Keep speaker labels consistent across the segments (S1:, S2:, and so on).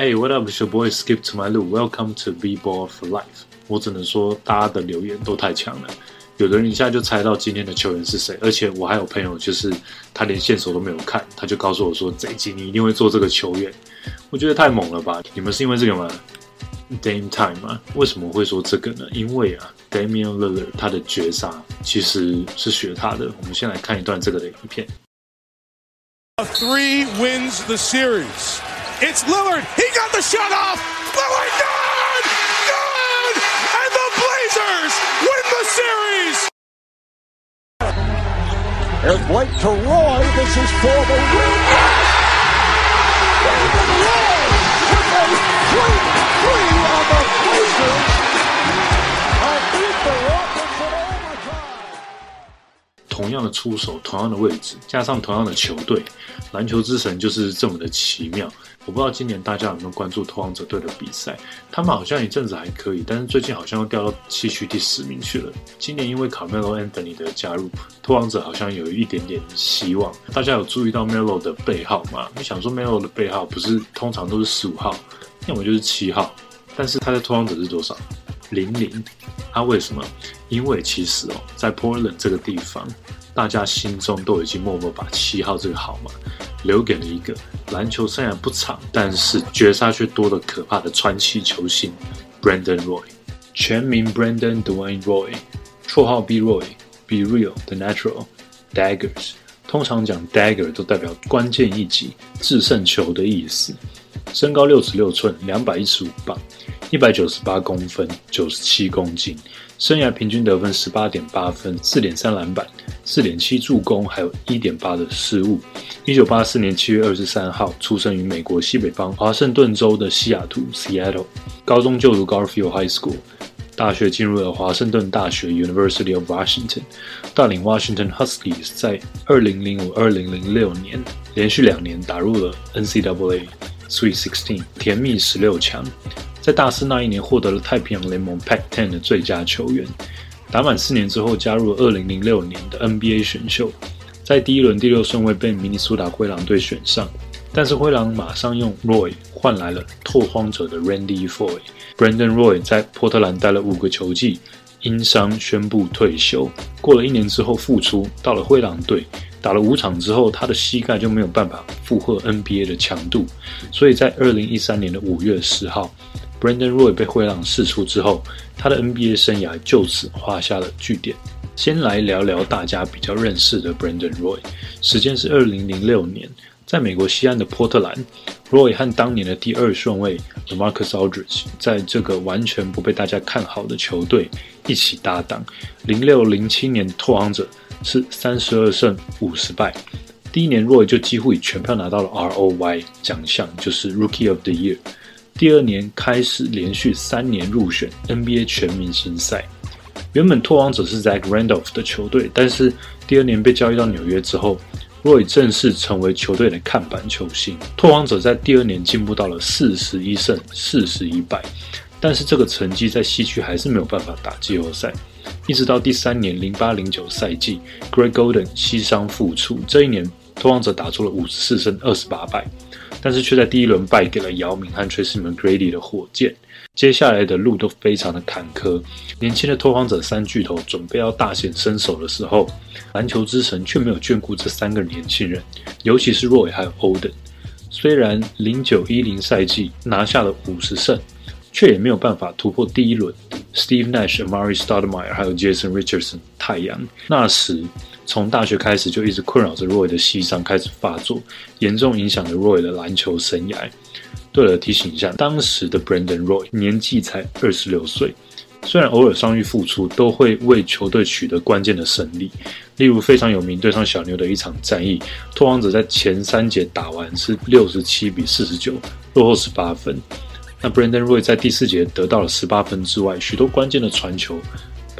S1: Hey, what up? It's your boy Skip to my loo. Welcome to B Ball for Life. 我只能说，大家的留言都太强了。有的人一下就猜到今天的球员是谁，而且我还有朋友，就是他连线索都没有看，他就告诉我说这一集你一定会做这个球员。我觉得太猛了吧？你们是因为这个吗？Dame Time 吗？为什么会说这个呢？因为啊，Damian Lillard 他的绝杀其实是学他的。我们先来看一段这个的影片。
S2: Three wins the series. It's Lillard. He got the shot off. Lillard, good, good, and the Blazers win the series.
S3: There's Blake to Roy. This is for the win. David Roy with a three on the Blazers.
S1: 同样的出手，同样的位置，加上同样的球队，篮球之神就是这么的奇妙。我不知道今年大家有没有关注拓荒者队的比赛，他们好像一阵子还可以，但是最近好像又掉到西区第十名去了。今年因为卡梅罗 Anthony 的加入，拓荒者好像有一点点希望。大家有注意到 Melo 的背号吗？你想说 Melo 的背号不是通常都是十五号，要么就是七号，但是他在拓荒者是多少？零零。他为什么？因为其实哦，在 Portland 这个地方，大家心中都已经默默把七号这个号码留给了一个篮球生涯不长，但是绝杀却多的可怕的传奇球星 Brandon Roy。全名 Brandon Dwayne Roy，绰号 B Roy，Be Real The Natural Daggers。通常讲 Dagger 都代表关键一击、制胜球的意思。身高六尺六寸，两百一十五磅，一百九十八公分，九十七公斤。生涯平均得分十八点八分，四点三篮板，四点七助攻，还有一点八的失误。一九八四年七月二十三号出生于美国西北方华盛顿州的西雅图 （Seattle）。高中就读 Garfield High School，大学进入了华盛顿大学 （University of Washington），带领 Washington Huskies 在二零零五、二零零六年连续两年打入了 NCAA Sweet Sixteen 甜蜜十六强。在大四那一年获得了太平洋联盟 Pac-10 的最佳球员。打满四年之后，加入了二零零六年的 NBA 选秀，在第一轮第六顺位被明尼苏达灰狼队选上。但是灰狼马上用 Roy 换来了拓荒者的 Randy Foy。Brandon Roy 在波特兰待了五个球季，因伤宣布退休。过了一年之后复出，到了灰狼队打了五场之后，他的膝盖就没有办法负荷 NBA 的强度，所以在二零一三年的五月十号。Brandon Roy 被灰狼释出之后，他的 NBA 生涯就此画下了句点。先来聊聊大家比较认识的 Brandon Roy，时间是二零零六年，在美国西岸的波特兰，Roy 和当年的第二顺位 Marcus Aldridge 在这个完全不被大家看好的球队一起搭档。零六零七年拓荒者是三十二胜五十败，第一年 Roy 就几乎以全票拿到了 ROY 奖项，就是 Rookie of the Year。第二年开始连续三年入选 NBA 全明星赛。原本拓荒者是 Zach Randolph 的球队，但是第二年被交易到纽约之后若以正式成为球队的看板球星。拓荒者在第二年进步到了四十一胜四十一败，但是这个成绩在西区还是没有办法打季后赛。一直到第三年零八零九赛季，Greg Golden 膝伤复出，这一年拓荒者打出了五十四胜二十八败。但是却在第一轮败给了姚明和 Tracy McGrady 的火箭。接下来的路都非常的坎坷。年轻的拓荒者三巨头准备要大显身手的时候，篮球之神却没有眷顾这三个年轻人，尤其是 Roy 还有 Oden。虽然零九一零赛季拿下了五十胜，却也没有办法突破第一轮 Steve Nash、Amari Stoudemire 还有 Jason Richardson 太阳。那时。从大学开始就一直困扰着 Roy 的膝伤开始发作，严重影响了 Roy 的篮球生涯。对了，提醒一下，当时的 Brandon Roy 年纪才二十六岁，虽然偶尔伤愈复出，都会为球队取得关键的胜利。例如非常有名对上小牛的一场战役，拓荒者在前三节打完是六十七比四十九，落后十八分。那 Brandon Roy 在第四节得到了十八分之外，许多关键的传球。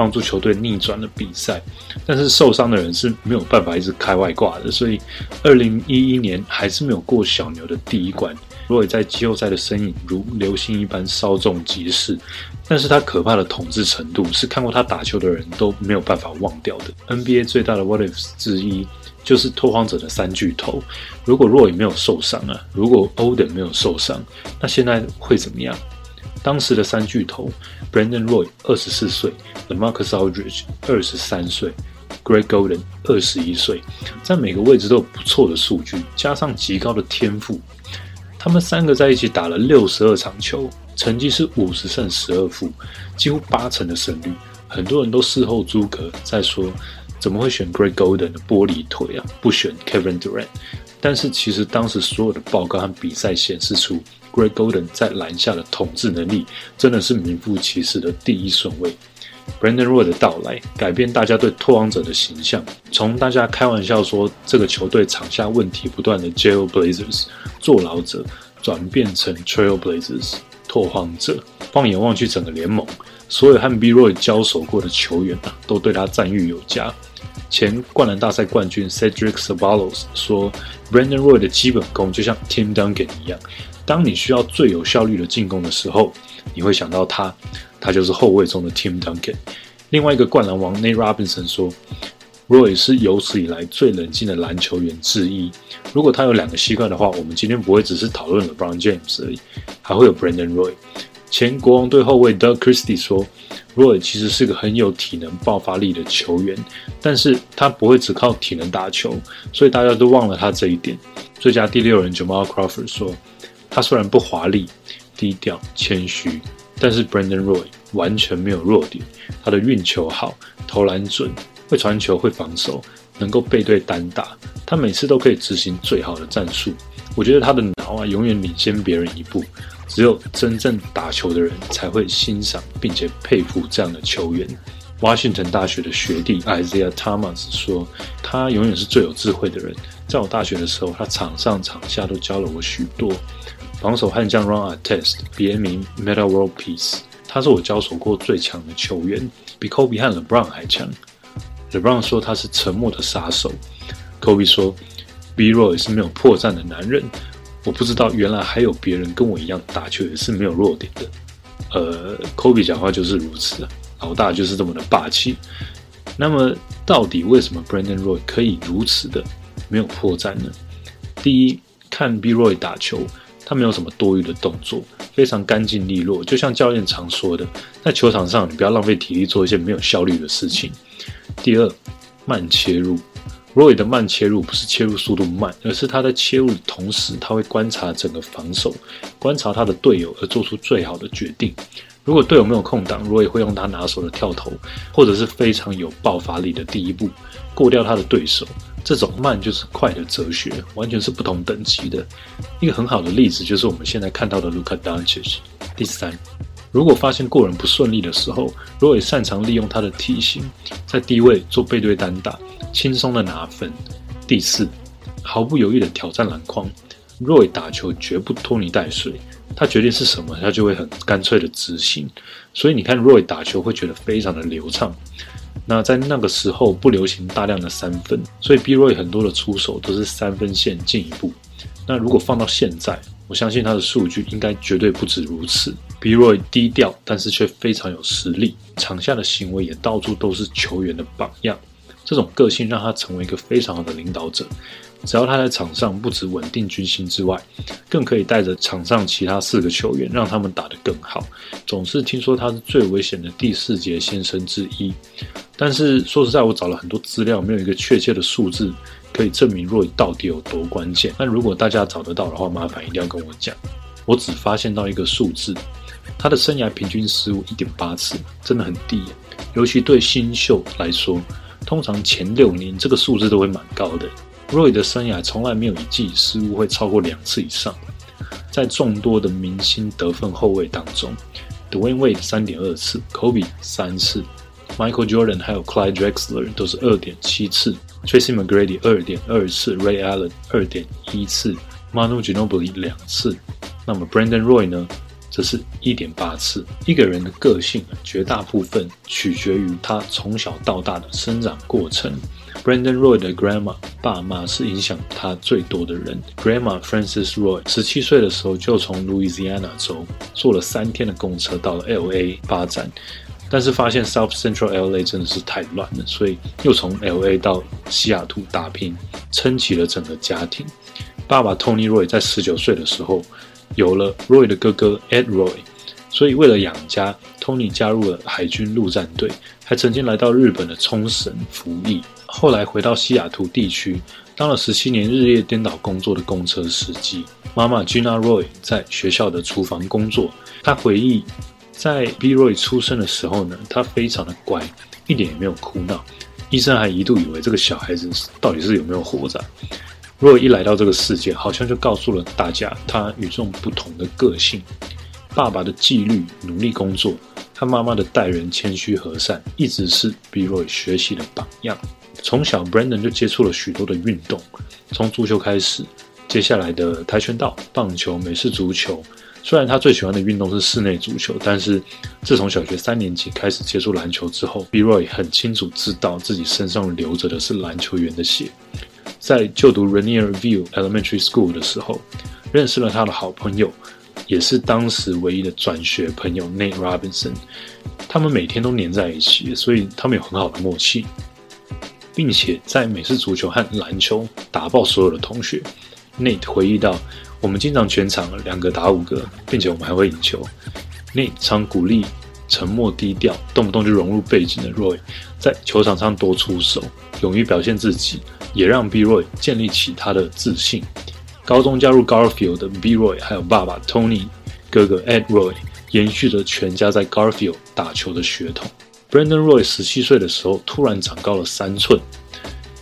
S1: 帮助球队逆转了比赛，但是受伤的人是没有办法一直开外挂的，所以二零一一年还是没有过小牛的第一关。Roy 在季后赛的身影如流星一般稍纵即逝，但是他可怕的统治程度是看过他打球的人都没有办法忘掉的。NBA 最大的 What Ifs 之一就是拓荒者的三巨头。如果 Roy 没有受伤啊，如果 Oden 没有受伤，那现在会怎么样？当时的三巨头，Brandon Roy 二十四岁，LaMarcus Aldridge 二十三岁，Greg Golden 二十一岁，在每个位置都有不错的数据，加上极高的天赋，他们三个在一起打了六十二场球，成绩是五十胜十二负，几乎八成的胜率。很多人都事后诸葛在说，怎么会选 Greg Golden 的玻璃腿啊，不选 Kevin Durant？但是其实当时所有的报告和比赛显示出。Greg Golden 在篮下的统治能力真的是名副其实的第一顺位。Brandon Roy 的到来改变大家对拓荒者的形象，从大家开玩笑说这个球队场下问题不断的 Jail Blazers 坐牢者，转变成 Trail Blazers 拓荒者。放眼望去，整个联盟所有和 B Roy 交手过的球员啊，都对他赞誉有加。前灌篮大赛冠军 Cedric Sabalos 说，Brandon Roy 的基本功就像 Tim Duncan 一样。当你需要最有效率的进攻的时候，你会想到他，他就是后卫中的 Tim Duncan。另外一个灌篮王 Nate Robinson 说，Roy 是有史以来最冷静的篮球员之一。如果他有两个膝盖的话，我们今天不会只是讨论了 Brown James 而已，还会有 Brandon Roy。前国王队后卫 Doug Christie 说，Roy 其实是个很有体能、爆发力的球员，但是他不会只靠体能打球，所以大家都忘了他这一点。最佳第六人 Jamal Crawford 说。他虽然不华丽、低调、谦虚，但是 Brandon Roy 完全没有弱点。他的运球好，投篮准，会传球，会防守，能够背对单打。他每次都可以执行最好的战术。我觉得他的脑啊，永远领先别人一步。只有真正打球的人才会欣赏并且佩服这样的球员。Washington 大学的学弟 Isaiah Thomas 说：“他永远是最有智慧的人。在我大学的时候，他场上场下都教了我许多。”防守悍将 Ron Artest，别名 Meta World Peace，他是我交手过最强的球员，比 Kobe 和 LeBron 还强。LeBron 说他是沉默的杀手，Kobe 说 B Roy 是没有破绽的男人。我不知道原来还有别人跟我一样打球也是没有弱点的。呃，Kobe 讲话就是如此，老大就是这么的霸气。那么到底为什么 Brandon Roy 可以如此的没有破绽呢？第一，看 B Roy 打球。他没有什么多余的动作，非常干净利落，就像教练常说的，在球场上你不要浪费体力做一些没有效率的事情。第二，慢切入，Roy 的慢切入不是切入速度慢，而是他在切入的同时，他会观察整个防守，观察他的队友而做出最好的决定。如果队友没有空档，Roy 会用他拿手的跳投，或者是非常有爆发力的第一步，过掉他的对手。这种慢就是快的哲学，完全是不同等级的。一个很好的例子就是我们现在看到的 Luka Doncic。第三，如果发现过人不顺利的时候，Roy 擅长利用他的体型，在低位做背对单打，轻松的拿分。第四，毫不犹豫的挑战篮筐，Roy 打球绝不拖泥带水，他决定是什么，他就会很干脆的执行。所以你看，Roy 打球会觉得非常的流畅。那在那个时候不流行大量的三分，所以 bro 很多的出手都是三分线进一步。那如果放到现在，我相信他的数据应该绝对不止如此。bro 低调，但是却非常有实力，场下的行为也到处都是球员的榜样。这种个性让他成为一个非常好的领导者。只要他在场上不止稳定军心之外，更可以带着场上其他四个球员，让他们打得更好。总是听说他是最危险的第四节先生之一。但是说实在，我找了很多资料，没有一个确切的数字可以证明若雨到底有多关键。那如果大家找得到的话，麻烦一定要跟我讲。我只发现到一个数字，他的生涯平均失误一点八次，真的很低。尤其对新秀来说，通常前六年这个数字都会蛮高的。Roy 的生涯从来没有一季失误会超过两次以上。在众多的明星得分后卫当中，Dwayne Wade 三点二次，Kobe 三次。Michael Jordan 还有 Clyde Drexler 都是二点七次，Tracy McGrady 二点二次，Ray Allen 二点一次，Manu Ginobili 两次。那么 Brandon Roy 呢，则是一点八次。一个人的个性，绝大部分取决于他从小到大的生长过程。Brandon Roy 的 grandma 爸妈是影响他最多的人。Grandma Frances Roy 十七岁的时候就从 Louisiana 州坐了三天的公车到了 LA 发展，但是发现 South Central LA 真的是太乱了，所以又从 LA 到西雅图打拼，撑起了整个家庭。爸爸 Tony Roy 在十九岁的时候有了 Roy 的哥哥 Ed Roy，所以为了养家，Tony 加入了海军陆战队，还曾经来到日本的冲绳服役。后来回到西雅图地区，当了十七年日夜颠倒工作的公车司机。妈妈 Gina Roy 在学校的厨房工作。她回忆，在 B Roy 出生的时候呢，他非常的乖，一点也没有哭闹。医生还一度以为这个小孩子到底是有没有活着。Roy 一来到这个世界，好像就告诉了大家他与众不同的个性。爸爸的纪律、努力工作，他妈妈的待人谦虚和善，一直是 B Roy 学习的榜样。从小，Brandon 就接触了许多的运动，从足球开始，接下来的跆拳道、棒球、美式足球。虽然他最喜欢的运动是室内足球，但是自从小学三年级开始接触篮球之后，B Roy 很清楚知道自己身上流着的是篮球员的血。在就读 Rainier View Elementary School 的时候，认识了他的好朋友，也是当时唯一的转学朋友 Nate Robinson。他们每天都黏在一起，所以他们有很好的默契，并且在美式足球和篮球打爆所有的同学。Nate 回忆到：“我们经常全场两个打五个，并且我们还会赢球。”Nate 常鼓励沉默低调、动不动就融入背景的 Roy，在球场上多出手，勇于表现自己。也让 B Roy 建立起他的自信。高中加入 Garfield 的 B Roy 还有爸爸 Tony、哥哥 Ed Roy，延续着全家在 Garfield 打球的血统。Brandon Roy 十七岁的时候突然长高了三寸，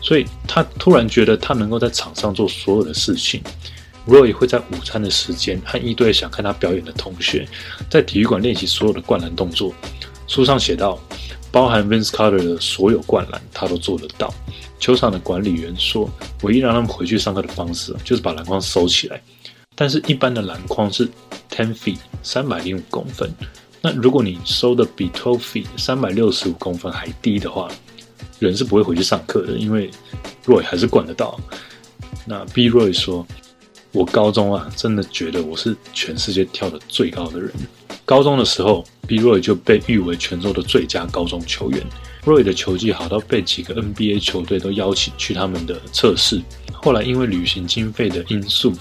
S1: 所以他突然觉得他能够在场上做所有的事情。Roy 会在午餐的时间和一堆想看他表演的同学在体育馆练习所有的灌篮动作。书上写道，包含 Vince Carter 的所有灌篮，他都做得到。球场的管理员说：“唯一让他们回去上课的方式，就是把篮筐收起来。但是，一般的篮筐是 ten feet 三百零五公分。那如果你收的比 twelve feet 三百六十五公分还低的话，人是不会回去上课的，因为 Roy 还是管得到。那 B Roy 说：‘我高中啊，真的觉得我是全世界跳的最高的人。高中的时候，B Roy 就被誉为全州的最佳高中球员。’” Roy 的球技好到被几个 NBA 球队都邀请去他们的测试。后来因为旅行经费的因素，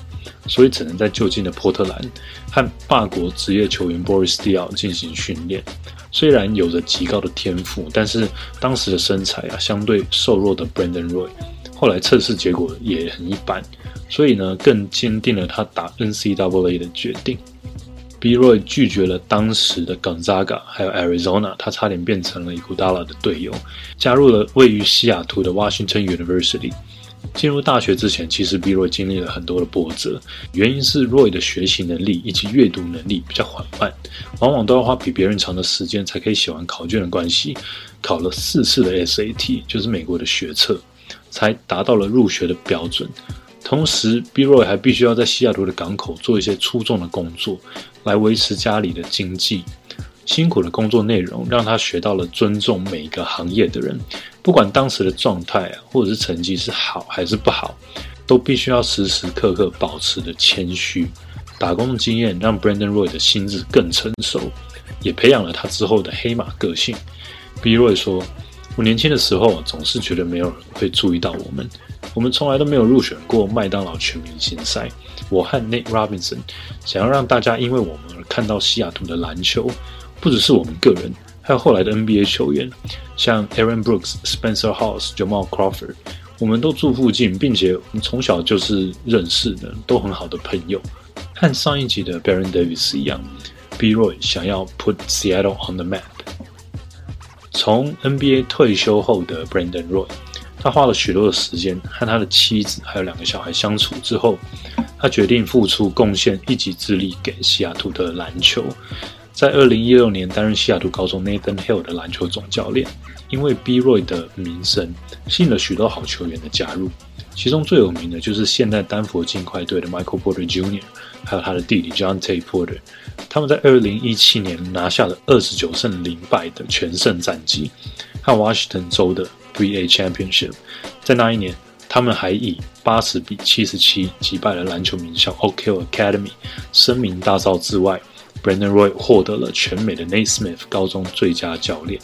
S1: 所以只能在就近的波特兰和法国职业球员 Boris Diaw 进行训练。虽然有着极高的天赋，但是当时的身材啊，相对瘦弱的 Brandon Roy，后来测试结果也很一般，所以呢，更坚定了他打 NCAA 的决定。B Roy 拒绝了当时的 Gonzaga，还有 Arizona，他差点变成了 Gudala 的队友，加入了位于西雅图的 Washington University。进入大学之前，其实 B Roy 经历了很多的波折，原因是 Roy 的学习能力以及阅读能力比较缓慢，往往都要花比别人长的时间才可以写完考卷的关系，考了四次的 SAT，就是美国的学测，才达到了入学的标准。同时，B Roy 还必须要在西雅图的港口做一些出众的工作。来维持家里的经济，辛苦的工作内容让他学到了尊重每一个行业的人，不管当时的状态啊，或者是成绩是好还是不好，都必须要时时刻刻保持的谦虚。打工的经验让 Brandon Roy 的心智更成熟，也培养了他之后的黑马个性。B Roy 说：“我年轻的时候总是觉得没有人会注意到我们，我们从来都没有入选过麦当劳全明星赛。”我和 Nate Robinson 想要让大家因为我们而看到西雅图的篮球，不只是我们个人，还有后来的 NBA 球员，像 Aaron Brooks、Spencer Hawes、Jamal Crawford，我们都住附近，并且我们从小就是认识的，都很好的朋友。和上一集的 Baron Davis 一样，B Roy 想要 put Seattle on the map。从 NBA 退休后的 Brandon Roy，他花了许多的时间和他的妻子还有两个小孩相处之后。他决定付出贡献，一己之力给西雅图的篮球。在二零一六年担任西雅图高中 Nathan Hill 的篮球总教练。因为 B Roy 的名声，吸引了许多好球员的加入。其中最有名的就是现在丹佛金块队的 Michael Porter Jr.，还有他的弟弟 John T. Porter。他们在二零一七年拿下了二十九胜零败的全胜战绩，和 Washington 州的 VA Championship。在那一年，他们还以八十比七十七击败了篮球名校 Oak Hill Academy，声名大噪之外，Brandon Roy 获得了全美的 Nate Smith 高中最佳教练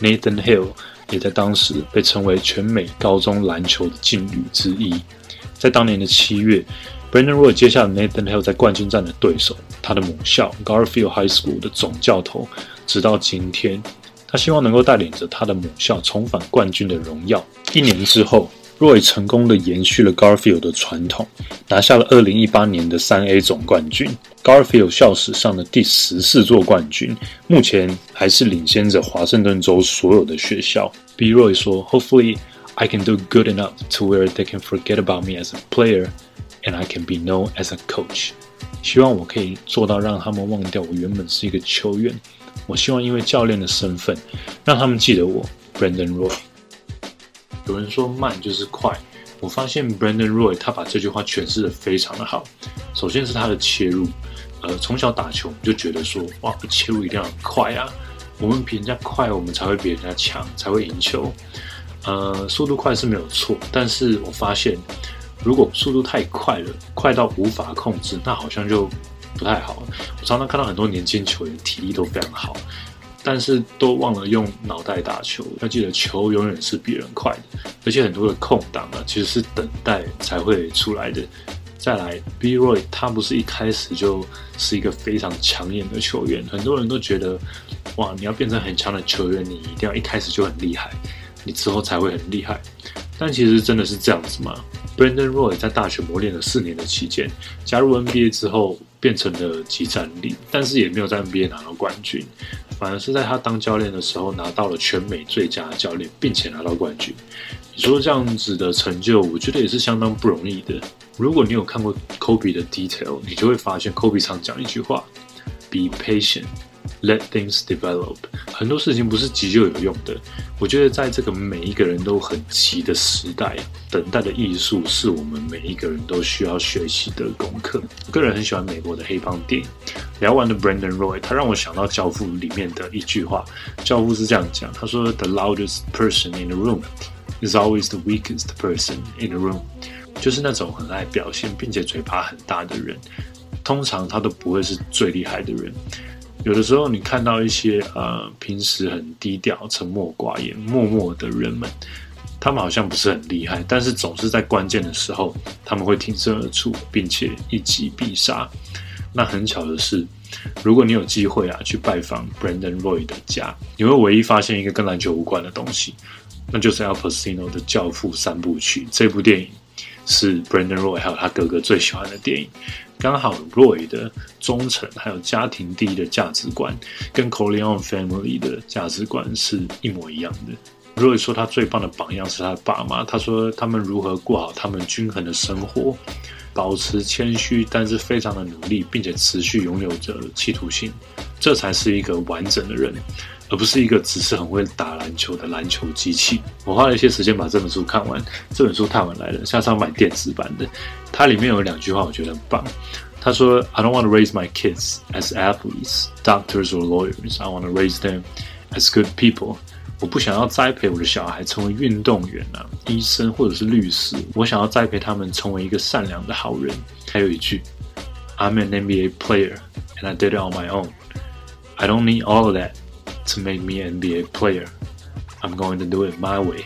S1: ，Nathan Hill 也在当时被称为全美高中篮球的劲旅之一。在当年的七月，Brandon Roy 接下了 Nathan Hill 在冠军战的对手，他的母校 Garfield High School 的总教头。直到今天，他希望能够带领着他的母校重返冠军的荣耀。一年之后，Roy 成功的延续了 Garfield 的传统，拿下了2018年的 3A 总冠军，Garfield 校史上的第十四座冠军，目前还是领先着华盛顿州所有的学校。B. Roy 说：“Hopefully, I can do good enough to where they can forget about me as a player, and I can be known as a coach。”希望我可以做到让他们忘掉我原本是一个球员。我希望因为教练的身份，让他们记得我，Brandon Roy。有人说慢就是快，我发现 Brandon Roy 他把这句话诠释的非常的好。首先是他的切入，呃，从小打球就觉得说，哇，切入一定要快啊，我们比人家快，我们才会比人家强，才会赢球。呃，速度快是没有错，但是我发现，如果速度太快了，快到无法控制，那好像就。不太好，我常常看到很多年轻球员体力都非常好，但是都忘了用脑袋打球。要记得，球永远是比人快的，而且很多的空档啊，其实是等待才会出来的。再来，B Roy 他不是一开始就是一个非常抢眼的球员，很多人都觉得，哇，你要变成很强的球员，你一定要一开始就很厉害，你之后才会很厉害。但其实真的是这样子吗？Brandon Roy 在大学磨练了四年的期间，加入 NBA 之后。变成了集战力，但是也没有在 NBA 拿到冠军，反而是在他当教练的时候拿到了全美最佳教练，并且拿到冠军。你说这样子的成就，我觉得也是相当不容易的。如果你有看过 Kobe 的 detail，你就会发现 Kobe 常讲一句话：Be patient。Let things develop，很多事情不是急就有用的。我觉得在这个每一个人都很急的时代，等待的艺术是我们每一个人都需要学习的功课。个人很喜欢美国的黑帮电影。聊完的 Brandon Roy，他让我想到《教父》里面的一句话，《教父》是这样讲：他说，The loudest person in the room is always the weakest person in the room。就是那种很爱表现并且嘴巴很大的人，通常他都不会是最厉害的人。有的时候，你看到一些呃平时很低调、沉默寡言、默默的人们，他们好像不是很厉害，但是总是在关键的时候，他们会挺身而出，并且一击必杀。那很巧的是，如果你有机会啊去拜访 Brandon Roy 的家，你会唯一发现一个跟篮球无关的东西，那就是 Al Pacino 的《教父》三部曲。这部电影是 Brandon Roy 还有他哥哥最喜欢的电影。刚好 Roy 的忠诚还有家庭第一的价值观，跟 Corleone Family 的价值观是一模一样的。Roy 说他最棒的榜样是他的爸妈，他说他们如何过好他们均衡的生活，保持谦虚，但是非常的努力，并且持续拥有着企图心，这才是一个完整的人。而不是一个只是很会打篮球的篮球机器。我花了一些时间把这本书看完，这本书太晚来了，下次要买电子版的。它里面有两句话，我觉得很棒。他说：“I don't want to raise my kids as athletes, doctors or lawyers. I want to raise them as good people.” 我不想要栽培我的小孩成为运动员啊、医生或者是律师。我想要栽培他们成为一个善良的好人。还有一句：“I'm an NBA player and I did it on my own. I don't need all of that.” To make me NBA player, I'm going to do it my way.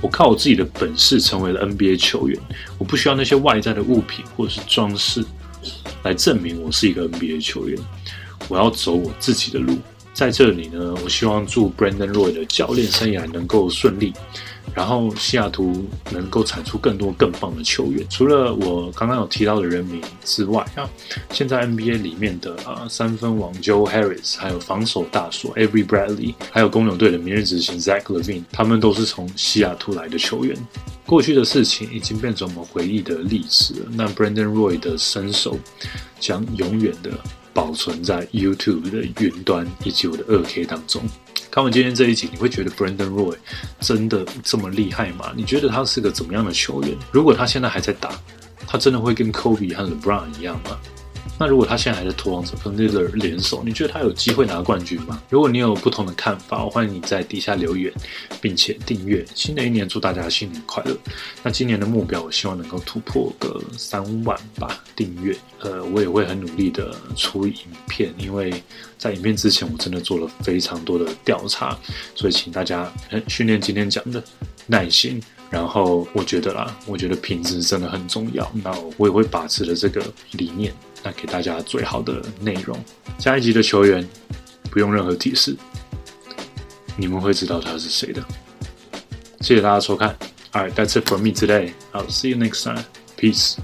S1: 我靠我自己的本事成为了 NBA 球员，我不需要那些外在的物品或者是装饰来证明我是一个 NBA 球员。我要走我自己的路。在这里呢，我希望祝 Brandon Roy 的教练生涯能够顺利。然后西雅图能够产出更多更棒的球员。除了我刚刚有提到的人名之外啊，现在 NBA 里面的啊三分王 Joe Harris，还有防守大锁 Avery Bradley，还有公牛队的明日执行 Zach Levine，他们都是从西雅图来的球员。过去的事情已经变成我们回忆的历史了。那 Brandon Roy 的身手将永远的保存在 YouTube 的云端以及我的二 K 当中。看完今天这一集，你会觉得 Brandon Roy 真的这么厉害吗？你觉得他是个怎么样的球员？如果他现在还在打，他真的会跟 Kobe 和 LeBron 一样吗？那如果他现在还在拓荒者跟 l i l l a r 联手，你觉得他有机会拿冠军吗？如果你有不同的看法，我欢迎你在底下留言，并且订阅。新的一年祝大家新年快乐！那今年的目标，我希望能够突破个三万吧订阅。呃，我也会很努力的出影片，因为在影片之前我真的做了非常多的调查，所以请大家训练今天讲的耐心。然后我觉得啦，我觉得品质真的很重要。那我也会把持了这个理念，那给大家最好的内容。下一集的球员不用任何提示，你们会知道他是谁的。谢谢大家收看。Alright, that's it for me today. I'll see you next time. Peace.